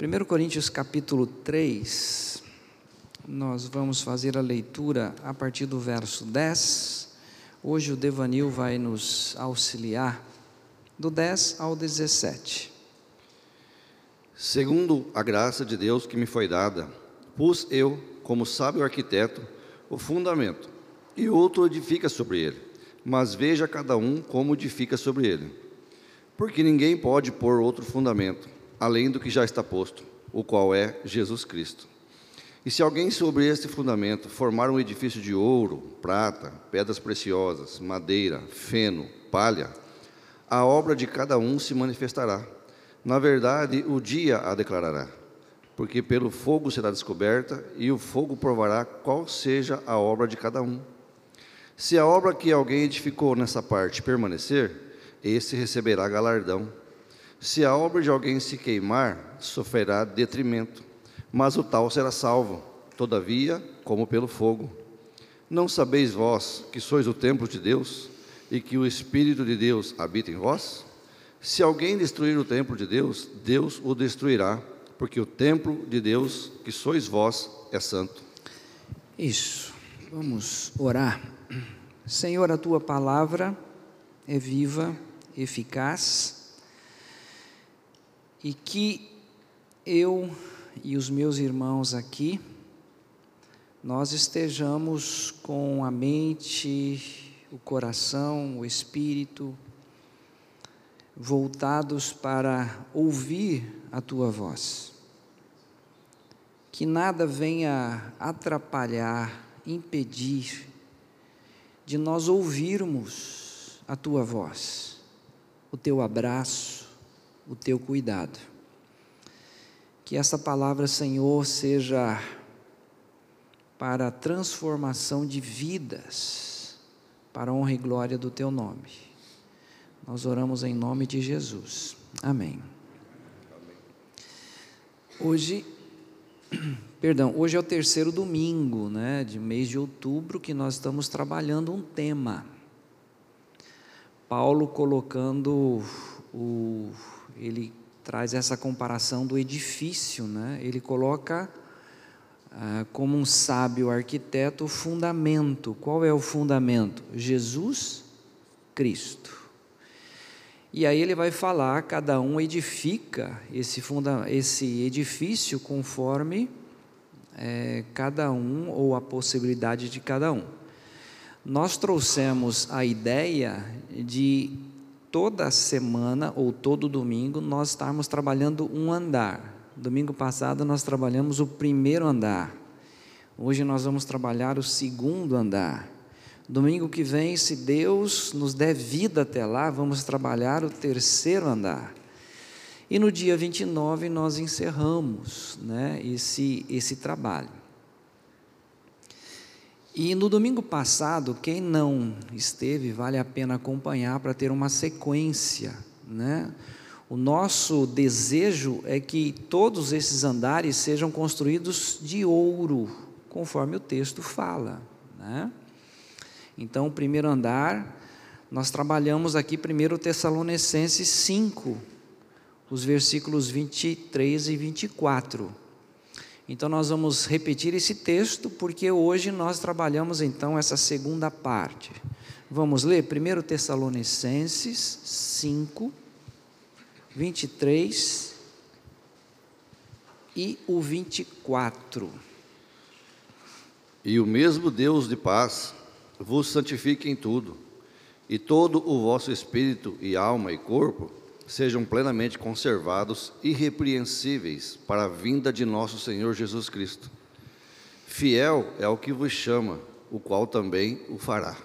1 Coríntios capítulo 3, nós vamos fazer a leitura a partir do verso 10. Hoje o Devanil vai nos auxiliar do 10 ao 17. Segundo a graça de Deus que me foi dada, pus eu, como sábio arquiteto, o fundamento, e outro edifica sobre ele, mas veja cada um como edifica sobre ele. Porque ninguém pode pôr outro fundamento além do que já está posto, o qual é Jesus Cristo. E se alguém sobre este fundamento formar um edifício de ouro, prata, pedras preciosas, madeira, feno, palha, a obra de cada um se manifestará. Na verdade, o dia a declarará, porque pelo fogo será descoberta e o fogo provará qual seja a obra de cada um. Se a obra que alguém edificou nessa parte permanecer, esse receberá galardão. Se a obra de alguém se queimar, sofrerá detrimento, mas o tal será salvo, todavia, como pelo fogo. Não sabeis vós que sois o templo de Deus e que o Espírito de Deus habita em vós? Se alguém destruir o templo de Deus, Deus o destruirá, porque o templo de Deus, que sois vós, é santo. Isso, vamos orar. Senhor, a tua palavra é viva, eficaz e que eu e os meus irmãos aqui, nós estejamos com a mente, o coração, o espírito voltados para ouvir a tua voz. Que nada venha atrapalhar, impedir de nós ouvirmos a tua voz, o teu abraço, o teu cuidado. Que essa palavra, Senhor, seja para a transformação de vidas, para a honra e glória do teu nome. Nós oramos em nome de Jesus. Amém. Hoje, perdão, hoje é o terceiro domingo, né, de mês de outubro que nós estamos trabalhando um tema. Paulo colocando o ele traz essa comparação do edifício, né? ele coloca ah, como um sábio arquiteto o fundamento. Qual é o fundamento? Jesus Cristo. E aí ele vai falar, cada um edifica esse, funda esse edifício conforme é, cada um ou a possibilidade de cada um. Nós trouxemos a ideia de toda semana ou todo domingo nós estarmos trabalhando um andar. Domingo passado nós trabalhamos o primeiro andar. Hoje nós vamos trabalhar o segundo andar. Domingo que vem, se Deus nos der vida até lá, vamos trabalhar o terceiro andar. E no dia 29 nós encerramos né, esse, esse trabalho. E no domingo passado, quem não esteve, vale a pena acompanhar para ter uma sequência, né? O nosso desejo é que todos esses andares sejam construídos de ouro, conforme o texto fala, né? Então, o primeiro andar, nós trabalhamos aqui primeiro Tessalonicenses 5, os versículos 23 e 24. Então nós vamos repetir esse texto porque hoje nós trabalhamos então essa segunda parte. Vamos ler 1 Tessalonicenses 5, 23 e o 24. E o mesmo Deus de paz vos santifique em tudo, e todo o vosso espírito e alma e corpo sejam plenamente conservados, irrepreensíveis para a vinda de nosso Senhor Jesus Cristo. Fiel é o que vos chama, o qual também o fará.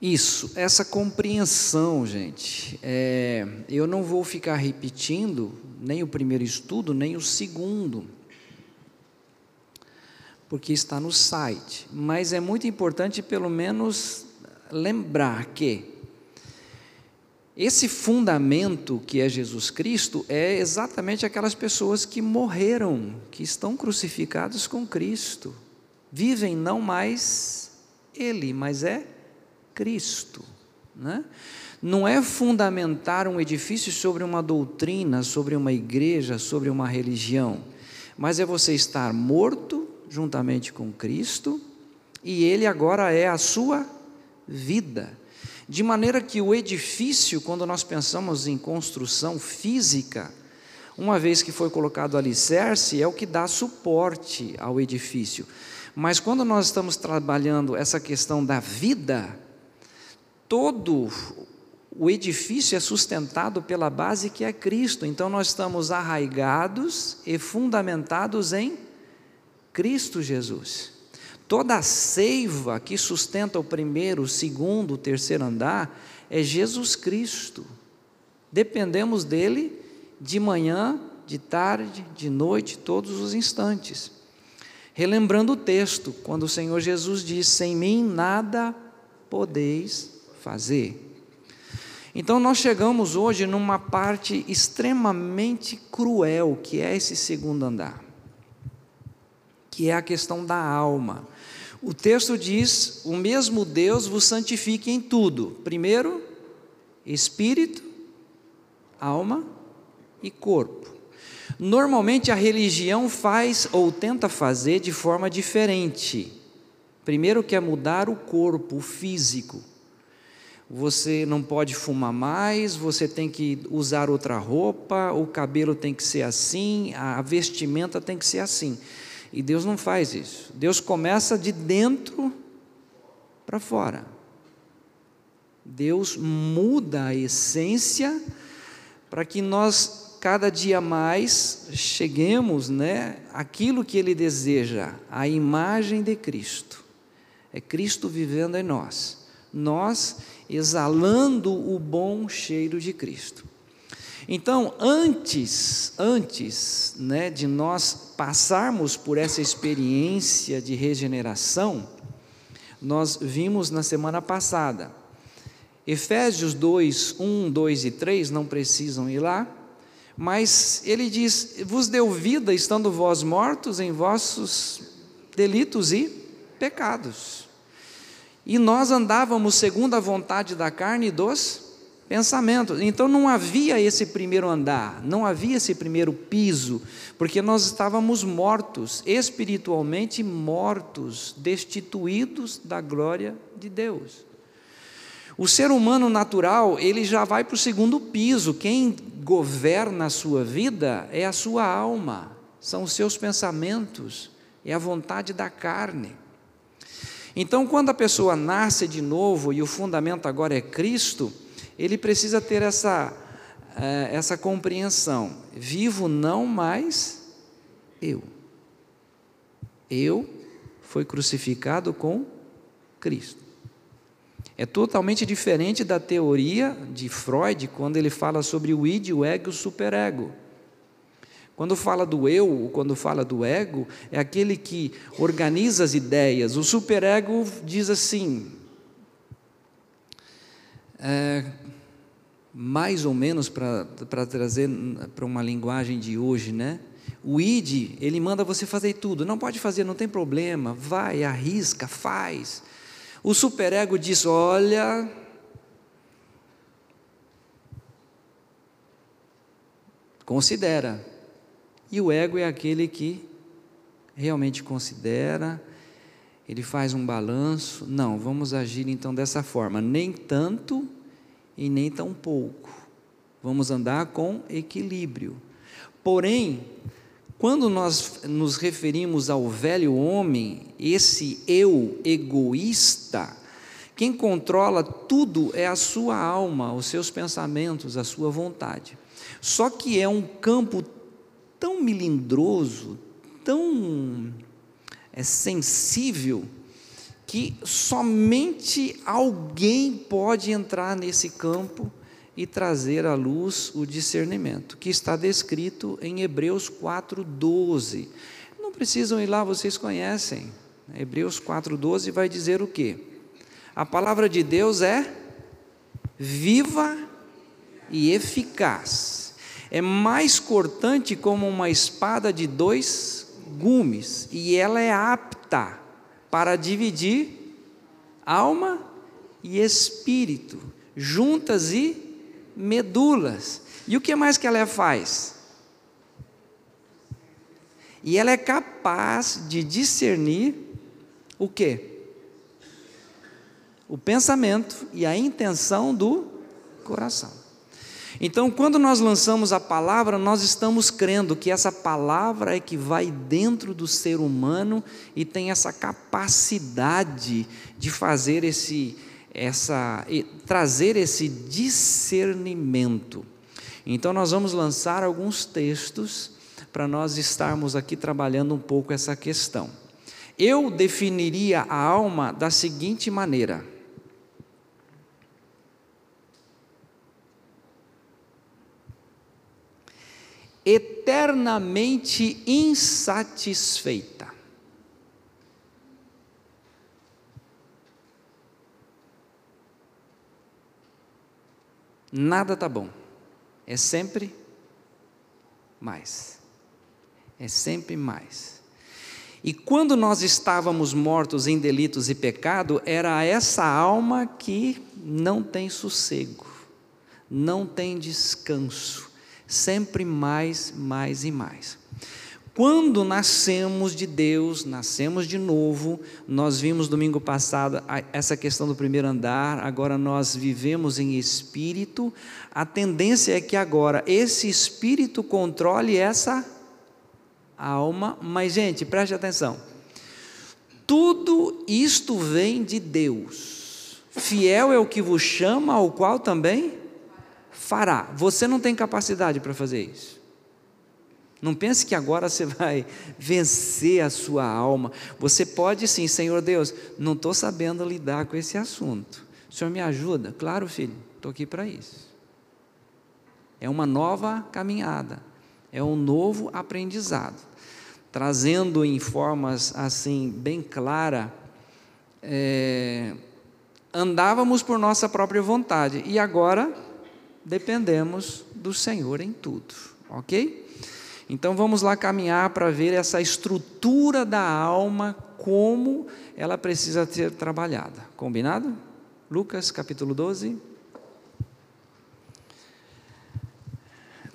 Isso, essa compreensão, gente. É, eu não vou ficar repetindo nem o primeiro estudo, nem o segundo, porque está no site. Mas é muito importante, pelo menos, lembrar que esse fundamento que é Jesus Cristo é exatamente aquelas pessoas que morreram, que estão crucificados com Cristo. Vivem não mais Ele, mas é Cristo. Né? não é fundamentar um edifício sobre uma doutrina, sobre uma igreja, sobre uma religião, mas é você estar morto juntamente com Cristo e Ele agora é a sua vida. De maneira que o edifício, quando nós pensamos em construção física, uma vez que foi colocado alicerce, é o que dá suporte ao edifício. Mas quando nós estamos trabalhando essa questão da vida, todo o edifício é sustentado pela base que é Cristo. Então nós estamos arraigados e fundamentados em Cristo Jesus. Toda a seiva que sustenta o primeiro, o segundo, o terceiro andar é Jesus Cristo. Dependemos dele de manhã, de tarde, de noite, todos os instantes. Relembrando o texto, quando o Senhor Jesus diz: Sem mim nada podeis fazer. Então nós chegamos hoje numa parte extremamente cruel, que é esse segundo andar, que é a questão da alma. O texto diz: O mesmo Deus vos santifique em tudo. Primeiro, espírito, alma e corpo. Normalmente a religião faz ou tenta fazer de forma diferente. Primeiro quer mudar o corpo, o físico você não pode fumar mais, você tem que usar outra roupa, o cabelo tem que ser assim, a vestimenta tem que ser assim. E Deus não faz isso. Deus começa de dentro para fora. Deus muda a essência para que nós cada dia mais cheguemos, né, aquilo que ele deseja, a imagem de Cristo. É Cristo vivendo em nós. Nós exalando o bom cheiro de Cristo. Então, antes, antes, né, de nós passarmos por essa experiência de regeneração, nós vimos na semana passada. Efésios 2, 1, 2 e 3, não precisam ir lá, mas ele diz: Vos deu vida estando vós mortos em vossos delitos e pecados. E nós andávamos segundo a vontade da carne e dos pensamentos. Então não havia esse primeiro andar, não havia esse primeiro piso, porque nós estávamos mortos, espiritualmente mortos, destituídos da glória de Deus. O ser humano natural, ele já vai para o segundo piso. Quem governa a sua vida é a sua alma, são os seus pensamentos, é a vontade da carne. Então, quando a pessoa nasce de novo e o fundamento agora é Cristo, ele precisa ter essa, eh, essa compreensão: vivo não mais eu. Eu fui crucificado com Cristo. É totalmente diferente da teoria de Freud, quando ele fala sobre o id, o ego e o superego. Quando fala do eu, quando fala do ego, é aquele que organiza as ideias. O superego diz assim, é, mais ou menos para trazer para uma linguagem de hoje, né? O id, ele manda você fazer tudo. Não pode fazer, não tem problema. Vai, arrisca, faz. O superego diz: olha, considera. E o ego é aquele que realmente considera, ele faz um balanço. Não, vamos agir então dessa forma, nem tanto e nem tão pouco. Vamos andar com equilíbrio. Porém, quando nós nos referimos ao velho homem, esse eu egoísta, quem controla tudo é a sua alma, os seus pensamentos, a sua vontade. Só que é um campo tão melindroso, tão é, sensível, que somente alguém pode entrar nesse campo e trazer à luz o discernimento, que está descrito em Hebreus 4,12. Não precisam ir lá, vocês conhecem. Hebreus 4,12 vai dizer o quê? A palavra de Deus é viva e eficaz é mais cortante como uma espada de dois gumes, e ela é apta para dividir alma e espírito, juntas e medulas. E o que mais que ela faz? E ela é capaz de discernir o quê? O pensamento e a intenção do coração. Então, quando nós lançamos a palavra, nós estamos crendo que essa palavra é que vai dentro do ser humano e tem essa capacidade de fazer esse, essa, trazer esse discernimento. Então, nós vamos lançar alguns textos para nós estarmos aqui trabalhando um pouco essa questão. Eu definiria a alma da seguinte maneira: eternamente insatisfeita. Nada tá bom. É sempre mais. É sempre mais. E quando nós estávamos mortos em delitos e pecado, era essa alma que não tem sossego, não tem descanso, sempre mais, mais e mais. Quando nascemos de Deus, nascemos de novo, nós vimos domingo passado essa questão do primeiro andar, agora nós vivemos em espírito, a tendência é que agora esse espírito controle essa alma, mas gente, preste atenção, tudo isto vem de Deus, fiel é o que vos chama, ao qual também fará. Você não tem capacidade para fazer isso. Não pense que agora você vai vencer a sua alma. Você pode sim, Senhor Deus, não estou sabendo lidar com esse assunto. O Senhor me ajuda? Claro, filho, estou aqui para isso. É uma nova caminhada, é um novo aprendizado. Trazendo em formas assim, bem clara, é, andávamos por nossa própria vontade e agora dependemos do Senhor em tudo, ok? Então vamos lá caminhar para ver essa estrutura da alma, como ela precisa ser trabalhada. Combinado? Lucas capítulo 12.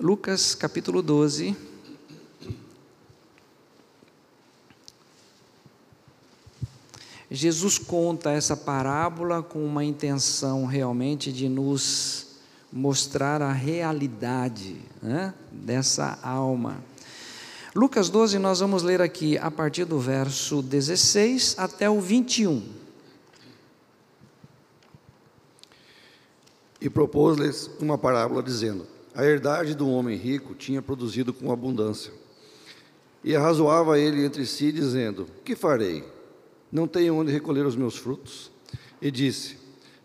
Lucas capítulo 12. Jesus conta essa parábola com uma intenção realmente de nos mostrar a realidade né, dessa alma. Lucas 12, nós vamos ler aqui a partir do verso 16 até o 21. E propôs-lhes uma parábola, dizendo: A herdade do homem rico tinha produzido com abundância. E arrazoava ele entre si, dizendo: Que farei? Não tenho onde recolher os meus frutos? E disse: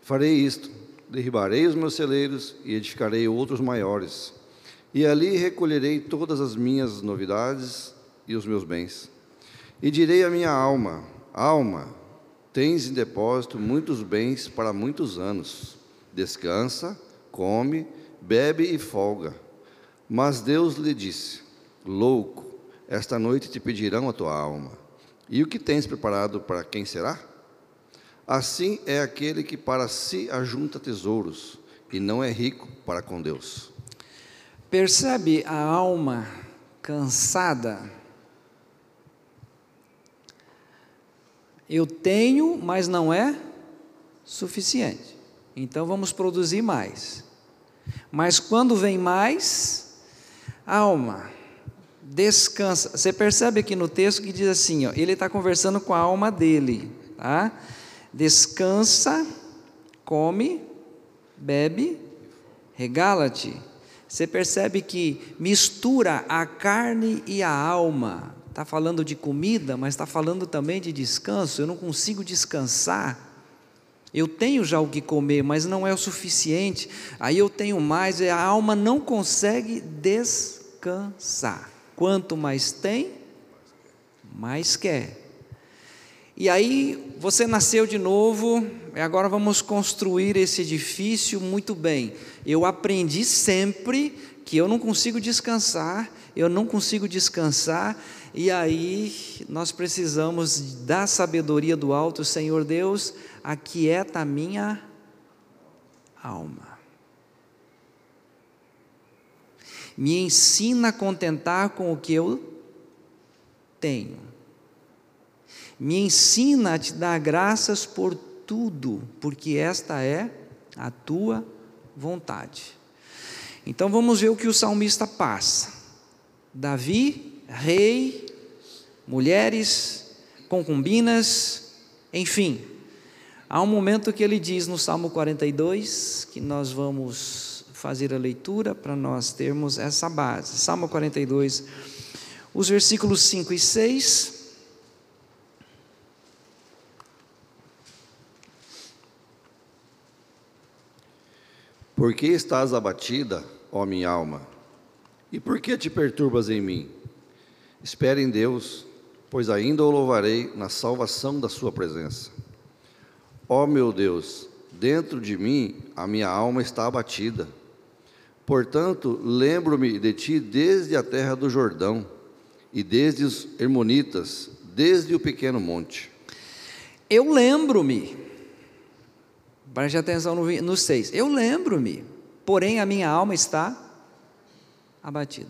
Farei isto derribarei os meus celeiros e edificarei outros maiores. E ali recolherei todas as minhas novidades e os meus bens. E direi à minha alma: Alma, tens em depósito muitos bens para muitos anos. Descansa, come, bebe e folga. Mas Deus lhe disse: Louco, esta noite te pedirão a tua alma. E o que tens preparado para quem será? Assim é aquele que para si ajunta tesouros e não é rico para com Deus. Percebe a alma cansada? Eu tenho, mas não é suficiente. Então vamos produzir mais. Mas quando vem mais, alma, descansa. Você percebe aqui no texto que diz assim: ó, ele está conversando com a alma dele. Tá? Descansa, come, bebe, regala-te. Você percebe que mistura a carne e a alma. Está falando de comida, mas está falando também de descanso. Eu não consigo descansar. Eu tenho já o que comer, mas não é o suficiente. Aí eu tenho mais, a alma não consegue descansar. Quanto mais tem, mais quer. E aí você nasceu de novo, e agora vamos construir esse edifício muito bem. Eu aprendi sempre que eu não consigo descansar, eu não consigo descansar, e aí nós precisamos da sabedoria do alto, Senhor Deus, aquieta a minha alma. Me ensina a contentar com o que eu tenho. Me ensina a te dar graças por tudo, porque esta é a tua vontade. Então vamos ver o que o salmista passa. Davi, rei, mulheres, concubinas, enfim. Há um momento que ele diz no Salmo 42 que nós vamos fazer a leitura para nós termos essa base. Salmo 42, os versículos 5 e 6. Por que estás abatida, ó minha alma? E por que te perturbas em mim? Espere em Deus, pois ainda o louvarei na salvação da sua presença. Ó meu Deus, dentro de mim a minha alma está abatida. Portanto, lembro-me de ti desde a terra do Jordão e desde os Hermonitas, desde o pequeno monte. Eu lembro-me, preste atenção no, no 6. Eu lembro-me, porém a minha alma está abatida.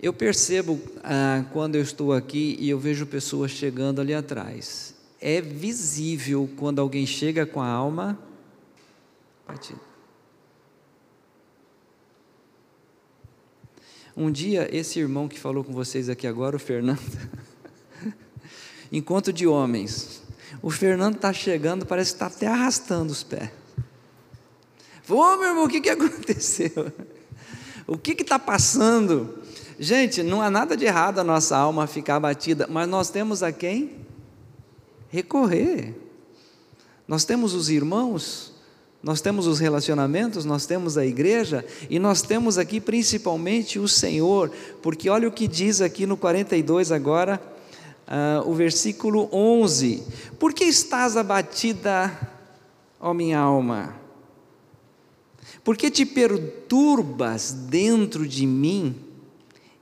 Eu percebo ah, quando eu estou aqui e eu vejo pessoas chegando ali atrás. É visível quando alguém chega com a alma batida. Um dia, esse irmão que falou com vocês aqui agora, o Fernando, encontro de homens, o Fernando está chegando, parece que está até arrastando os pés. Ô meu irmão, o que, que aconteceu? O que está passando? Gente, não há nada de errado a nossa alma ficar abatida, mas nós temos a quem? Recorrer. Nós temos os irmãos nós temos os relacionamentos, nós temos a igreja e nós temos aqui principalmente o Senhor, porque olha o que diz aqui no 42 agora, uh, o versículo 11: Por que estás abatida, ó minha alma? Por que te perturbas dentro de mim?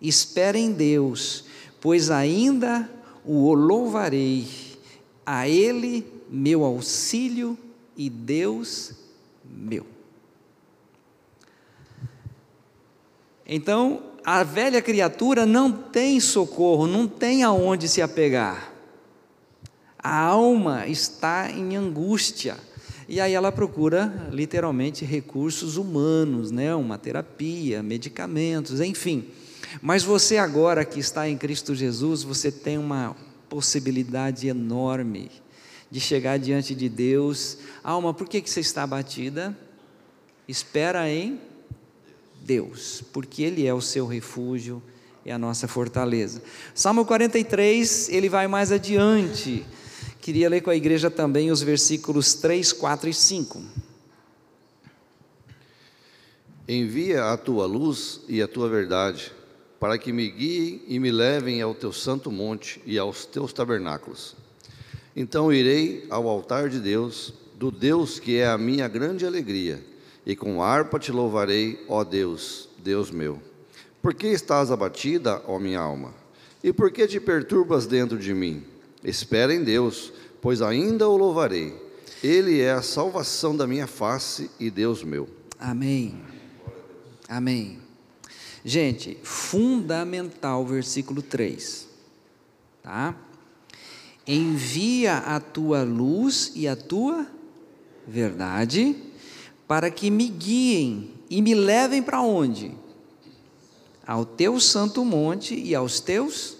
Espera em Deus, pois ainda o louvarei, a Ele meu auxílio e Deus meu. Então, a velha criatura não tem socorro, não tem aonde se apegar. A alma está em angústia. E aí ela procura literalmente recursos humanos, né? uma terapia, medicamentos, enfim. Mas você agora que está em Cristo Jesus, você tem uma possibilidade enorme de chegar diante de Deus. Alma, por que, você está abatida? Espera em Deus, porque Ele é o seu refúgio e a nossa fortaleza. Salmo 43, ele vai mais adiante. Queria ler com a igreja também os versículos 3, 4 e 5. Envia a tua luz e a tua verdade, para que me guiem e me levem ao teu santo monte e aos teus tabernáculos. Então irei ao altar de Deus, do Deus que é a minha grande alegria, e com harpa te louvarei, ó Deus, Deus meu. Por que estás abatida, ó minha alma? E por que te perturbas dentro de mim? Espera em Deus, pois ainda o louvarei. Ele é a salvação da minha face e Deus meu. Amém. Amém. Gente, fundamental versículo 3. Tá? envia a tua luz e a tua verdade, para que me guiem e me levem para onde? Ao teu santo monte e aos teus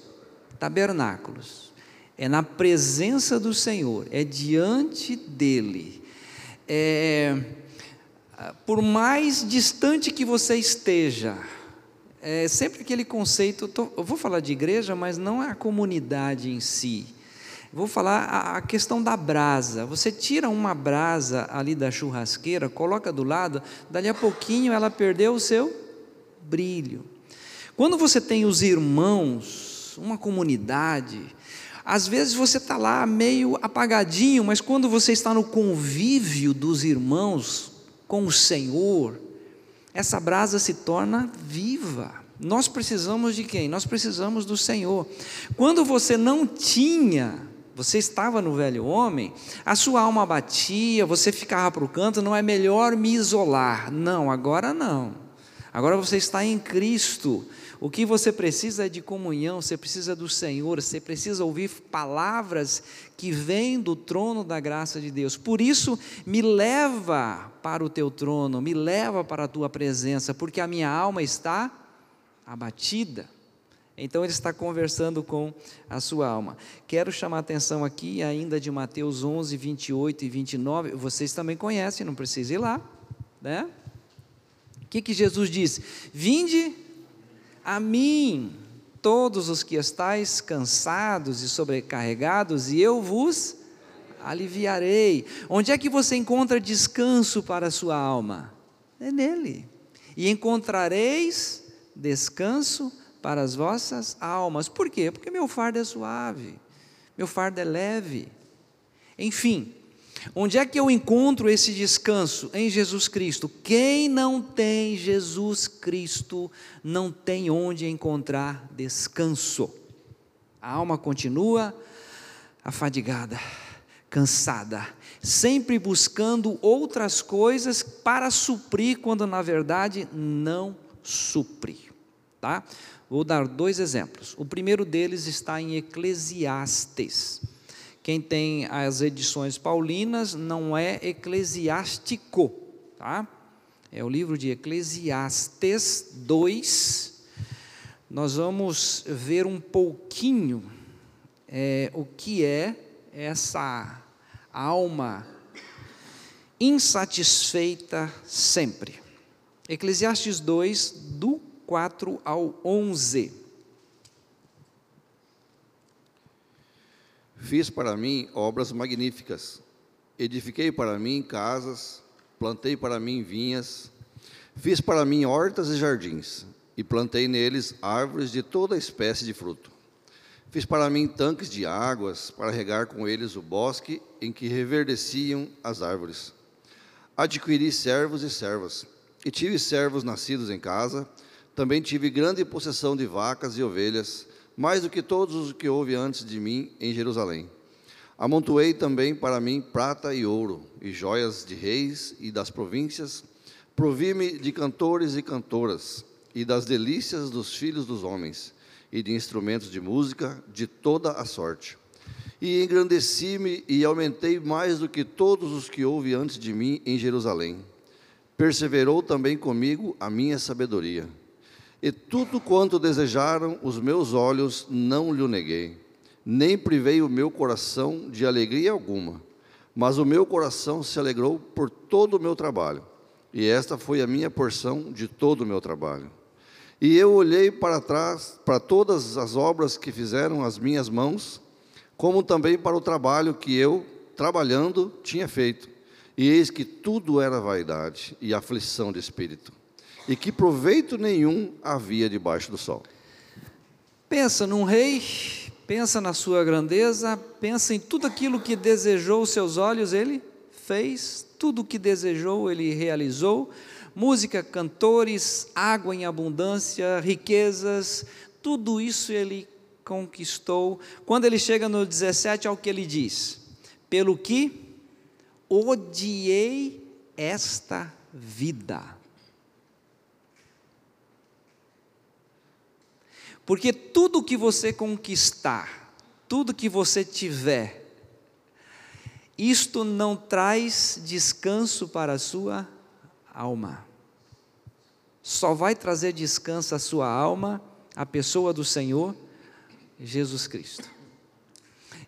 tabernáculos. É na presença do Senhor, é diante dEle. É, por mais distante que você esteja, é sempre aquele conceito, eu vou falar de igreja, mas não é a comunidade em si Vou falar a questão da brasa. Você tira uma brasa ali da churrasqueira, coloca do lado, dali a pouquinho ela perdeu o seu brilho. Quando você tem os irmãos, uma comunidade, às vezes você está lá meio apagadinho, mas quando você está no convívio dos irmãos com o Senhor, essa brasa se torna viva. Nós precisamos de quem? Nós precisamos do Senhor. Quando você não tinha você estava no velho homem, a sua alma batia, você ficava para o canto, não é melhor me isolar. Não, agora não. Agora você está em Cristo. O que você precisa é de comunhão, você precisa do Senhor, você precisa ouvir palavras que vêm do trono da graça de Deus. Por isso, me leva para o teu trono, me leva para a tua presença, porque a minha alma está abatida. Então ele está conversando com a sua alma. Quero chamar a atenção aqui ainda de Mateus 11, 28 e 29. Vocês também conhecem, não precisa ir lá, né? O que, que Jesus disse? Vinde a mim, todos os que estáis cansados e sobrecarregados, e eu vos aliviarei. Onde é que você encontra descanso para a sua alma? É nele. E encontrareis descanso para as vossas almas. Por quê? Porque meu fardo é suave, meu fardo é leve. Enfim, onde é que eu encontro esse descanso? Em Jesus Cristo. Quem não tem Jesus Cristo não tem onde encontrar descanso. A alma continua afadigada, cansada, sempre buscando outras coisas para suprir quando na verdade não supre, tá? Vou dar dois exemplos. O primeiro deles está em Eclesiastes. Quem tem as edições paulinas não é eclesiástico, tá? É o livro de Eclesiastes 2. Nós vamos ver um pouquinho é, o que é essa alma insatisfeita sempre. Eclesiastes 2, do 4 ao 11. Fiz para mim obras magníficas, edifiquei para mim casas, plantei para mim vinhas, fiz para mim hortas e jardins, e plantei neles árvores de toda espécie de fruto. Fiz para mim tanques de águas, para regar com eles o bosque em que reverdeciam as árvores. Adquiri servos e servas, e tive servos nascidos em casa, também tive grande possessão de vacas e ovelhas, mais do que todos os que houve antes de mim em Jerusalém. Amontoei também para mim prata e ouro, e joias de reis e das províncias. Provi-me de cantores e cantoras, e das delícias dos filhos dos homens, e de instrumentos de música de toda a sorte. E engrandeci-me e aumentei mais do que todos os que houve antes de mim em Jerusalém. Perseverou também comigo a minha sabedoria e tudo quanto desejaram os meus olhos não lhe neguei, nem privei o meu coração de alegria alguma, mas o meu coração se alegrou por todo o meu trabalho, e esta foi a minha porção de todo o meu trabalho. E eu olhei para trás, para todas as obras que fizeram as minhas mãos, como também para o trabalho que eu, trabalhando, tinha feito. E eis que tudo era vaidade e aflição de espírito e que proveito nenhum havia debaixo do sol. Pensa num rei, pensa na sua grandeza, pensa em tudo aquilo que desejou seus olhos, ele fez, tudo o que desejou, ele realizou. Música, cantores, água em abundância, riquezas, tudo isso ele conquistou. Quando ele chega no 17, ao que ele diz: Pelo que odiei esta vida Porque tudo que você conquistar, tudo que você tiver, isto não traz descanso para a sua alma. Só vai trazer descanso à sua alma a pessoa do Senhor Jesus Cristo.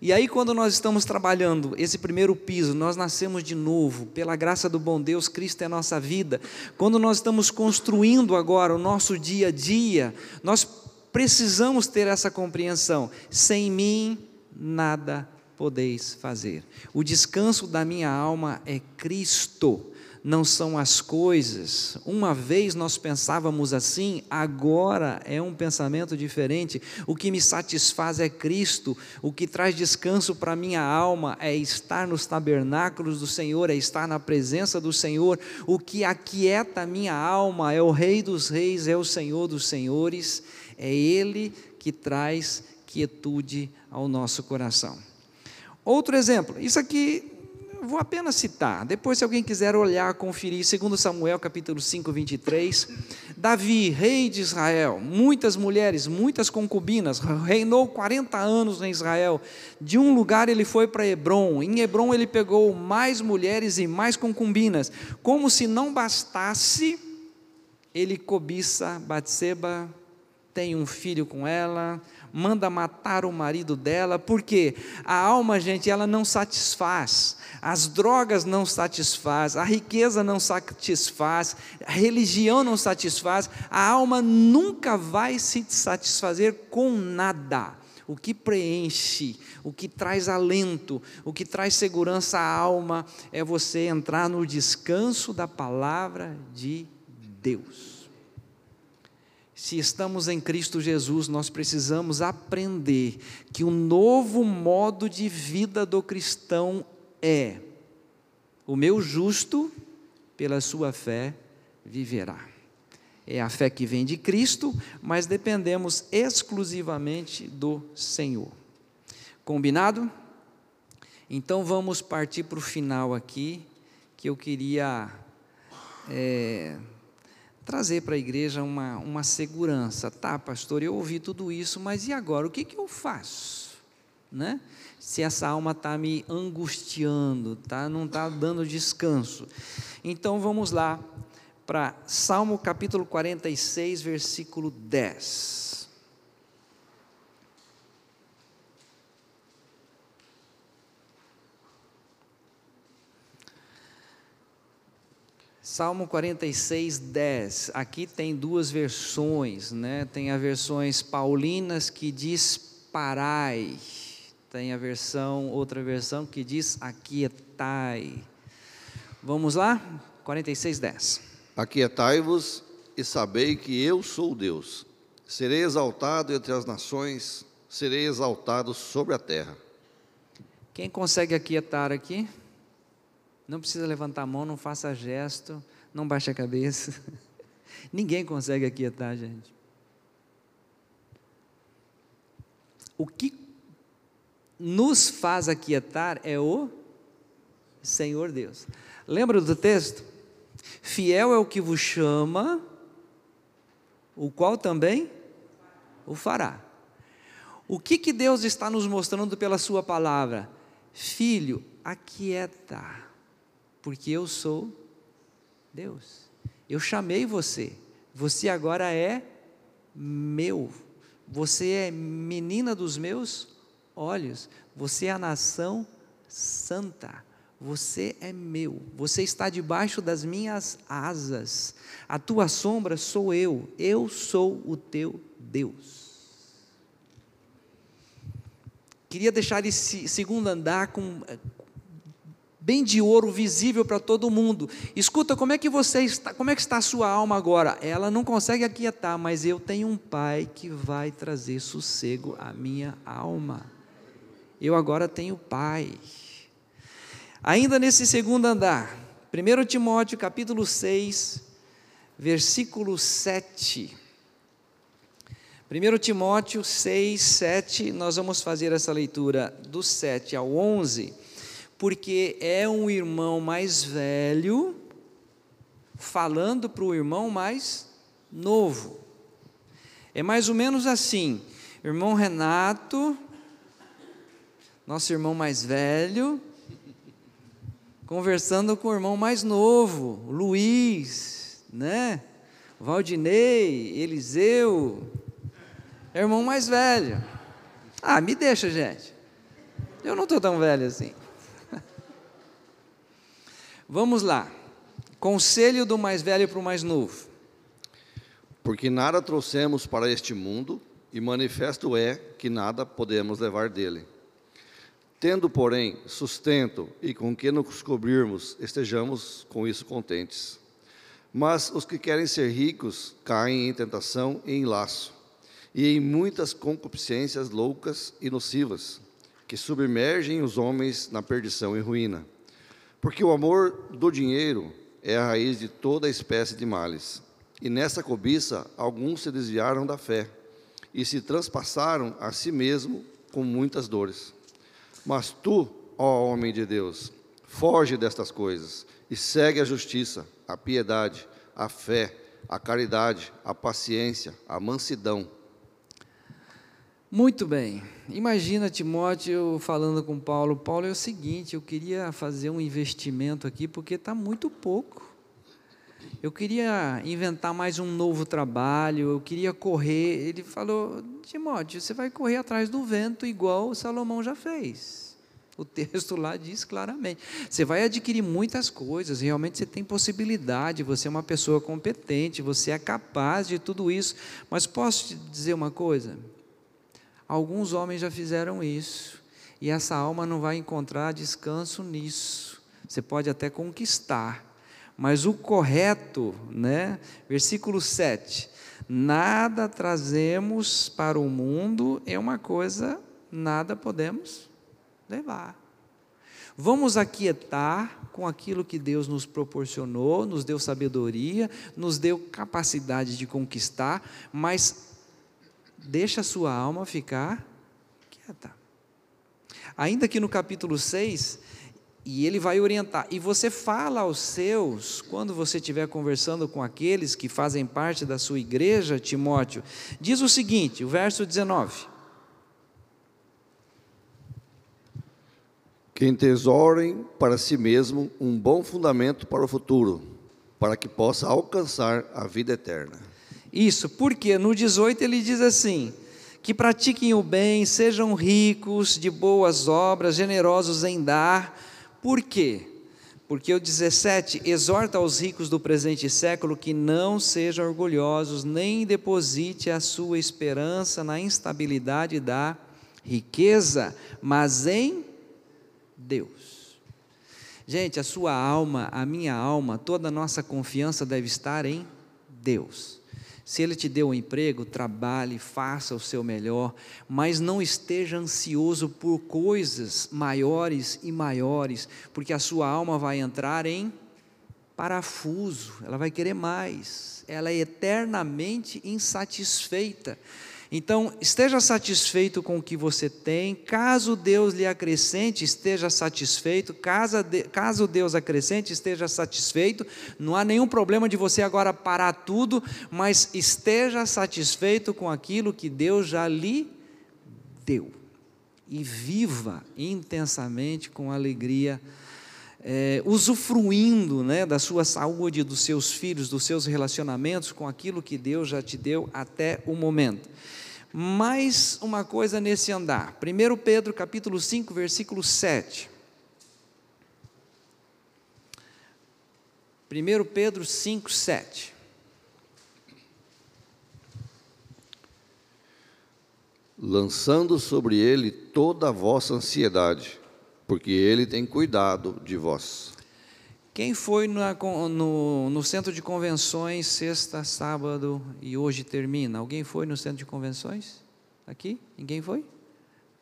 E aí, quando nós estamos trabalhando esse primeiro piso, nós nascemos de novo, pela graça do bom Deus, Cristo é nossa vida. Quando nós estamos construindo agora o nosso dia a dia, nós precisamos ter essa compreensão. Sem mim, nada podeis fazer. O descanso da minha alma é Cristo, não são as coisas. Uma vez nós pensávamos assim, agora é um pensamento diferente. O que me satisfaz é Cristo, o que traz descanso para minha alma é estar nos tabernáculos do Senhor, é estar na presença do Senhor. O que aquieta minha alma é o Rei dos Reis, é o Senhor dos Senhores é Ele que traz quietude ao nosso coração. Outro exemplo, isso aqui vou apenas citar, depois se alguém quiser olhar, conferir, segundo Samuel capítulo 5, 23, Davi, rei de Israel, muitas mulheres, muitas concubinas, reinou 40 anos em Israel, de um lugar ele foi para Hebron, em Hebron ele pegou mais mulheres e mais concubinas, como se não bastasse, ele cobiça Batseba, tem um filho com ela, manda matar o marido dela, porque a alma, gente, ela não satisfaz, as drogas não satisfaz, a riqueza não satisfaz, a religião não satisfaz, a alma nunca vai se satisfazer com nada. O que preenche, o que traz alento, o que traz segurança à alma é você entrar no descanso da palavra de Deus. Se estamos em Cristo Jesus, nós precisamos aprender que o novo modo de vida do cristão é: o meu justo, pela sua fé, viverá. É a fé que vem de Cristo, mas dependemos exclusivamente do Senhor. Combinado? Então vamos partir para o final aqui, que eu queria. É, trazer para a igreja uma, uma segurança. Tá, pastor, eu ouvi tudo isso, mas e agora? O que, que eu faço? Né? Se essa alma está me angustiando, tá? não está dando descanso. Então vamos lá para Salmo capítulo 46, versículo 10. Salmo 46, 10. Aqui tem duas versões, né? Tem as versões paulinas que diz parai. Tem a versão, outra versão que diz aquietai. Vamos lá? 46, 10. Aquietai-vos e sabei que eu sou Deus. Serei exaltado entre as nações, serei exaltado sobre a terra. Quem consegue aquietar aqui? Não precisa levantar a mão, não faça gesto, não baixe a cabeça. Ninguém consegue aquietar, gente. O que nos faz aquietar é o Senhor Deus. Lembra do texto? Fiel é o que vos chama, o qual também o fará. O que, que Deus está nos mostrando pela Sua palavra? Filho, aquieta porque eu sou Deus. Eu chamei você. Você agora é meu. Você é menina dos meus olhos. Você é a nação santa. Você é meu. Você está debaixo das minhas asas. A tua sombra sou eu. Eu sou o teu Deus. Queria deixar esse segundo andar com, bem de ouro visível para todo mundo. Escuta, como é que você está, como é que está a sua alma agora? Ela não consegue aquietar, mas eu tenho um pai que vai trazer sossego à minha alma. Eu agora tenho pai. Ainda nesse segundo andar, 1 Timóteo capítulo 6, versículo 7. 1 Timóteo 6, 7, nós vamos fazer essa leitura do 7 ao 11 porque é um irmão mais velho falando para o irmão mais novo. É mais ou menos assim: irmão Renato, nosso irmão mais velho, conversando com o irmão mais novo, Luiz, né? Valdinei, Eliseu, é irmão mais velho. Ah, me deixa, gente. Eu não estou tão velho assim. Vamos lá. Conselho do mais velho para o mais novo. Porque nada trouxemos para este mundo, e manifesto é que nada podemos levar dele. Tendo, porém, sustento e com que nos cobrirmos, estejamos com isso contentes. Mas os que querem ser ricos caem em tentação e em laço, e em muitas concupiscências loucas e nocivas, que submergem os homens na perdição e ruína porque o amor do dinheiro é a raiz de toda espécie de males. E nessa cobiça, alguns se desviaram da fé e se transpassaram a si mesmo com muitas dores. Mas tu, ó homem de Deus, foge destas coisas e segue a justiça, a piedade, a fé, a caridade, a paciência, a mansidão. Muito bem. Imagina Timóteo falando com Paulo. Paulo é o seguinte: eu queria fazer um investimento aqui porque está muito pouco. Eu queria inventar mais um novo trabalho, eu queria correr. Ele falou: Timóteo, você vai correr atrás do vento, igual Salomão já fez. O texto lá diz claramente. Você vai adquirir muitas coisas, realmente você tem possibilidade, você é uma pessoa competente, você é capaz de tudo isso. Mas posso te dizer uma coisa? Alguns homens já fizeram isso, e essa alma não vai encontrar descanso nisso. Você pode até conquistar, mas o correto, né? Versículo 7. Nada trazemos para o mundo é uma coisa, nada podemos levar. Vamos aquietar com aquilo que Deus nos proporcionou, nos deu sabedoria, nos deu capacidade de conquistar, mas deixa a sua alma ficar quieta. Ainda que no capítulo 6, e ele vai orientar. E você fala aos seus, quando você estiver conversando com aqueles que fazem parte da sua igreja, Timóteo, diz o seguinte, o verso 19: Que entesourem para si mesmo um bom fundamento para o futuro, para que possa alcançar a vida eterna. Isso, porque no 18 ele diz assim: que pratiquem o bem, sejam ricos de boas obras, generosos em dar, por quê? Porque o 17 exorta aos ricos do presente século que não sejam orgulhosos, nem deposite a sua esperança na instabilidade da riqueza, mas em Deus. Gente, a sua alma, a minha alma, toda a nossa confiança deve estar em Deus. Se Ele te deu um emprego, trabalhe, faça o seu melhor, mas não esteja ansioso por coisas maiores e maiores, porque a sua alma vai entrar em parafuso, ela vai querer mais, ela é eternamente insatisfeita. Então, esteja satisfeito com o que você tem, caso Deus lhe acrescente, esteja satisfeito, caso, Deus acrescente, esteja satisfeito, não há nenhum problema de você agora parar tudo, mas esteja satisfeito com aquilo que Deus já lhe deu. E viva intensamente com alegria. É, usufruindo né, da sua saúde, dos seus filhos, dos seus relacionamentos com aquilo que Deus já te deu até o momento mais uma coisa nesse andar. 1 Pedro capítulo 5, versículo 7. 1 Pedro 5, 7. Lançando sobre ele toda a vossa ansiedade, porque ele tem cuidado de vós. Quem foi no, no, centro de convenções sexta, sábado e hoje termina? Alguém foi no centro de convenções? Aqui? Ninguém foi?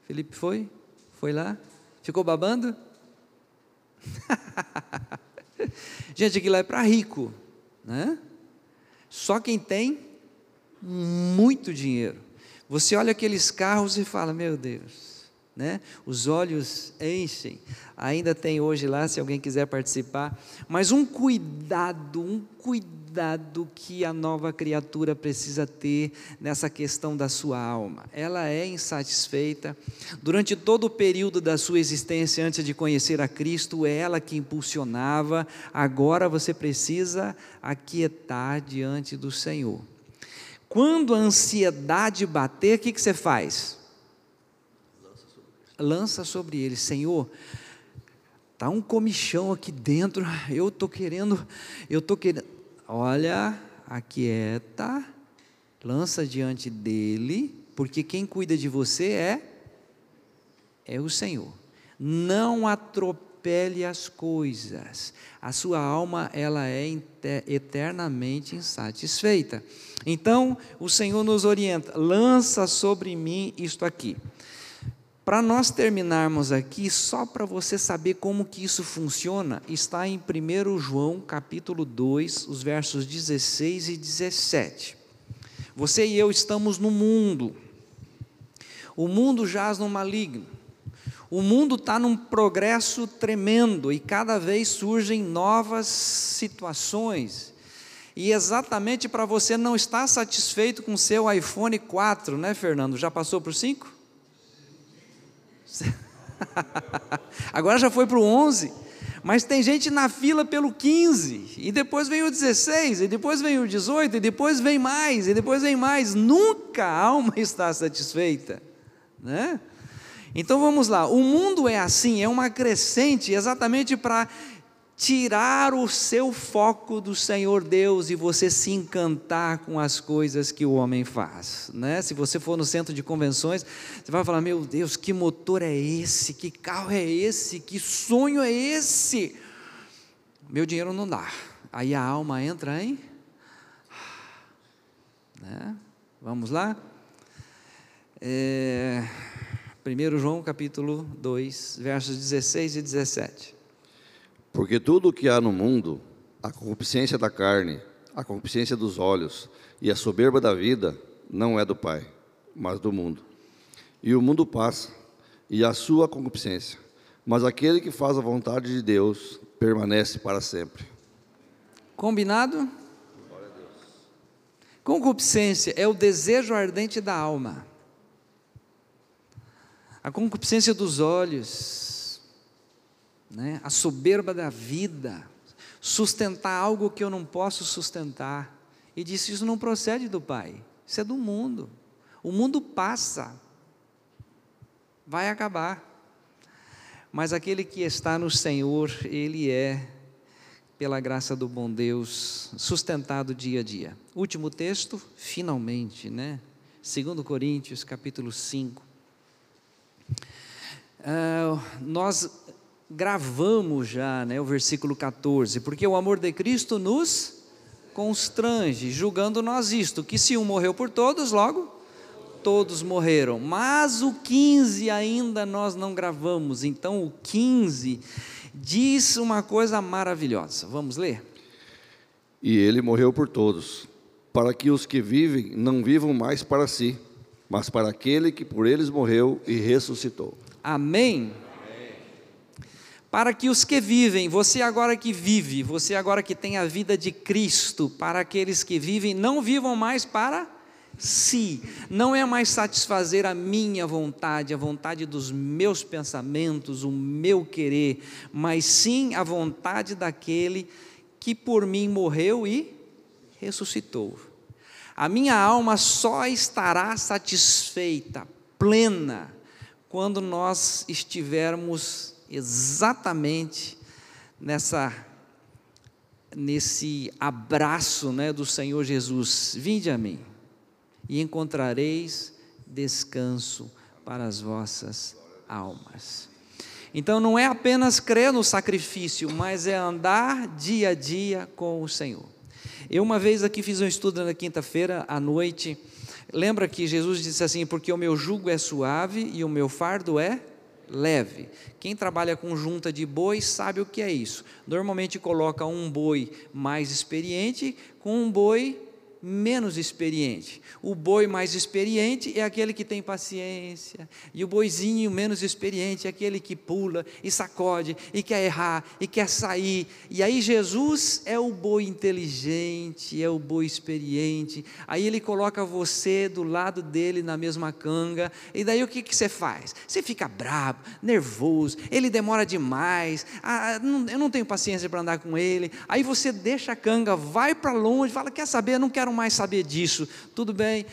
Felipe foi? Foi lá? Ficou babando? Gente, aquilo é para rico, né? Só quem tem muito dinheiro. Você olha aqueles carros e fala: Meu Deus, né? Os olhos enchem. Ainda tem hoje lá, se alguém quiser participar. Mas um cuidado, um cuidado que a nova criatura precisa ter nessa questão da sua alma. Ela é insatisfeita. Durante todo o período da sua existência, antes de conhecer a Cristo, é ela que impulsionava. Agora você precisa aquietar diante do Senhor. Quando a ansiedade bater, o que, que você faz? Lança sobre ele: Senhor, tá um comichão aqui dentro, eu estou querendo, eu estou querendo. Olha, aquieta, lança diante dele, porque quem cuida de você é é o Senhor. Não atropele as coisas. A sua alma ela é eternamente insatisfeita. Então, o Senhor nos orienta: lança sobre mim isto aqui. Para nós terminarmos aqui, só para você saber como que isso funciona, está em 1 João capítulo 2, os versos 16 e 17. Você e eu estamos no mundo. O mundo jaz no maligno. O mundo está num progresso tremendo e cada vez surgem novas situações. E exatamente para você não estar satisfeito com seu iPhone 4, né, Fernando? Já passou o 5? Agora já foi para o 11. Mas tem gente na fila pelo 15, e depois vem o 16, e depois vem o 18, e depois vem mais, e depois vem mais. Nunca a alma está satisfeita, né? Então vamos lá, o mundo é assim, é uma crescente exatamente para tirar o seu foco do Senhor Deus e você se encantar com as coisas que o homem faz, né? Se você for no centro de convenções, você vai falar: "Meu Deus, que motor é esse? Que carro é esse? Que sonho é esse?" Meu dinheiro não dá. Aí a alma entra em né? Vamos lá? É... 1 João capítulo 2, versos 16 e 17. Porque tudo o que há no mundo, a concupiscência da carne, a concupiscência dos olhos e a soberba da vida, não é do Pai, mas do mundo. E o mundo passa, e a sua concupiscência, mas aquele que faz a vontade de Deus permanece para sempre. Combinado? Concupiscência é o desejo ardente da alma a concupiscência dos olhos, né? a soberba da vida, sustentar algo que eu não posso sustentar. E disse: Isso não procede do Pai, isso é do mundo. O mundo passa, vai acabar. Mas aquele que está no Senhor, ele é, pela graça do bom Deus, sustentado dia a dia. Último texto, finalmente, né? 2 Coríntios, capítulo 5. Uh, nós gravamos já né, o versículo 14, porque o amor de Cristo nos constrange, julgando nós isto, que se um morreu por todos, logo todos morreram. Mas o 15 ainda nós não gravamos, então o 15 diz uma coisa maravilhosa. Vamos ler? E ele morreu por todos, para que os que vivem não vivam mais para si, mas para aquele que por eles morreu e ressuscitou. Amém? Para que os que vivem, você agora que vive, você agora que tem a vida de Cristo, para aqueles que vivem, não vivam mais para si, não é mais satisfazer a minha vontade, a vontade dos meus pensamentos, o meu querer, mas sim a vontade daquele que por mim morreu e ressuscitou. A minha alma só estará satisfeita, plena, quando nós estivermos exatamente nessa nesse abraço, né, do Senhor Jesus. Vinde a mim e encontrareis descanso para as vossas almas. Então não é apenas crer no sacrifício, mas é andar dia a dia com o Senhor. Eu uma vez aqui fiz um estudo na quinta-feira à noite Lembra que Jesus disse assim: porque o meu jugo é suave e o meu fardo é leve. Quem trabalha com junta de bois sabe o que é isso. Normalmente coloca um boi mais experiente com um boi menos experiente. O boi mais experiente é aquele que tem paciência, e o boizinho menos experiente é aquele que pula e sacode e quer errar e quer sair. E aí Jesus é o boi inteligente, é o boi experiente. Aí ele coloca você do lado dele na mesma canga, e daí o que, que você faz? Você fica bravo, nervoso, ele demora demais, ah, eu não tenho paciência para andar com ele. Aí você deixa a canga, vai para longe, fala: Quer saber? Eu não quero quero mais saber disso. Tudo bem.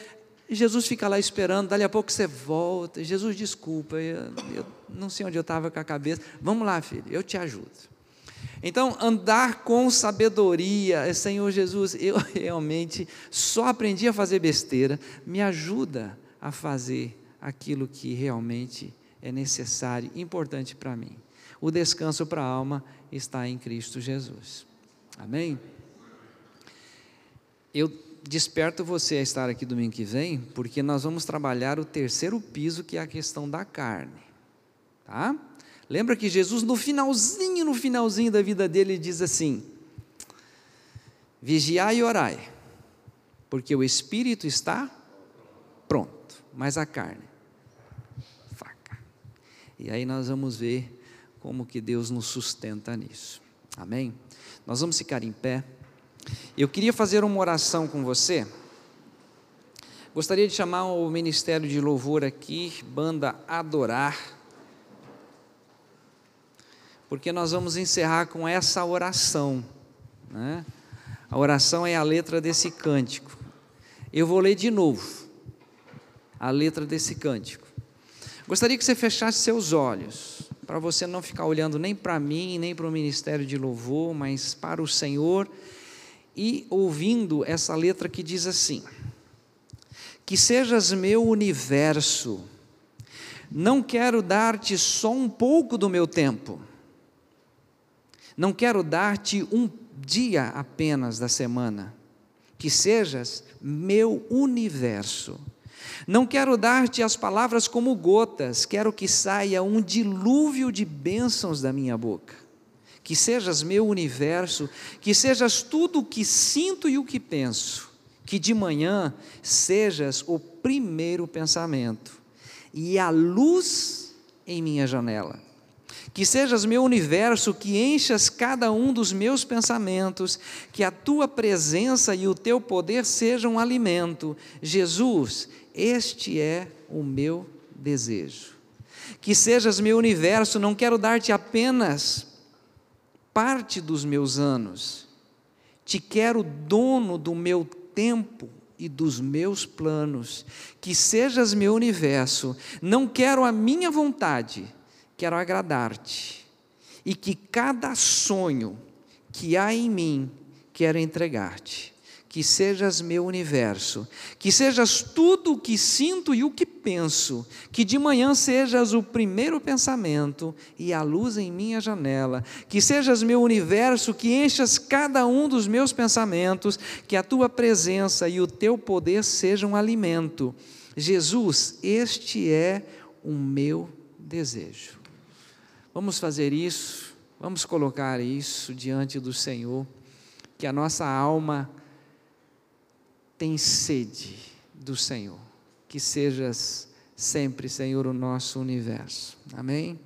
Jesus fica lá esperando, dali a pouco você volta. Jesus, desculpa, eu, eu não sei onde eu estava com a cabeça. Vamos lá, filho, eu te ajudo. Então, andar com sabedoria, Senhor Jesus, eu realmente só aprendi a fazer besteira, me ajuda a fazer aquilo que realmente é necessário, importante para mim. O descanso para a alma está em Cristo Jesus. Amém? Eu desperto você a estar aqui domingo que vem, porque nós vamos trabalhar o terceiro piso, que é a questão da carne. Tá? Lembra que Jesus, no finalzinho, no finalzinho da vida dele, diz assim: vigiai e orai, porque o espírito está pronto, mas a carne, faca. E aí nós vamos ver como que Deus nos sustenta nisso. Amém? Nós vamos ficar em pé. Eu queria fazer uma oração com você. Gostaria de chamar o Ministério de Louvor aqui, banda Adorar, porque nós vamos encerrar com essa oração. Né? A oração é a letra desse cântico. Eu vou ler de novo a letra desse cântico. Gostaria que você fechasse seus olhos, para você não ficar olhando nem para mim, nem para o Ministério de Louvor, mas para o Senhor e ouvindo essa letra que diz assim: que sejas meu universo. Não quero dar-te só um pouco do meu tempo. Não quero dar-te um dia apenas da semana. Que sejas meu universo. Não quero dar-te as palavras como gotas, quero que saia um dilúvio de bênçãos da minha boca. Que sejas meu universo, que sejas tudo o que sinto e o que penso que de manhã sejas o primeiro pensamento e a luz em minha janela. Que sejas meu universo, que enchas cada um dos meus pensamentos, que a tua presença e o teu poder sejam um alimento. Jesus, este é o meu desejo. Que sejas meu universo, não quero dar-te apenas parte dos meus anos, te quero dono do meu tempo e dos meus planos, que sejas meu universo. Não quero a minha vontade, quero agradar-te. E que cada sonho que há em mim, quero entregar-te que sejas meu universo, que sejas tudo o que sinto e o que penso, que de manhã sejas o primeiro pensamento e a luz em minha janela, que sejas meu universo, que enchas cada um dos meus pensamentos, que a tua presença e o teu poder sejam alimento. Jesus, este é o meu desejo. Vamos fazer isso, vamos colocar isso diante do Senhor, que a nossa alma tem sede do Senhor. Que sejas sempre, Senhor, o nosso universo. Amém?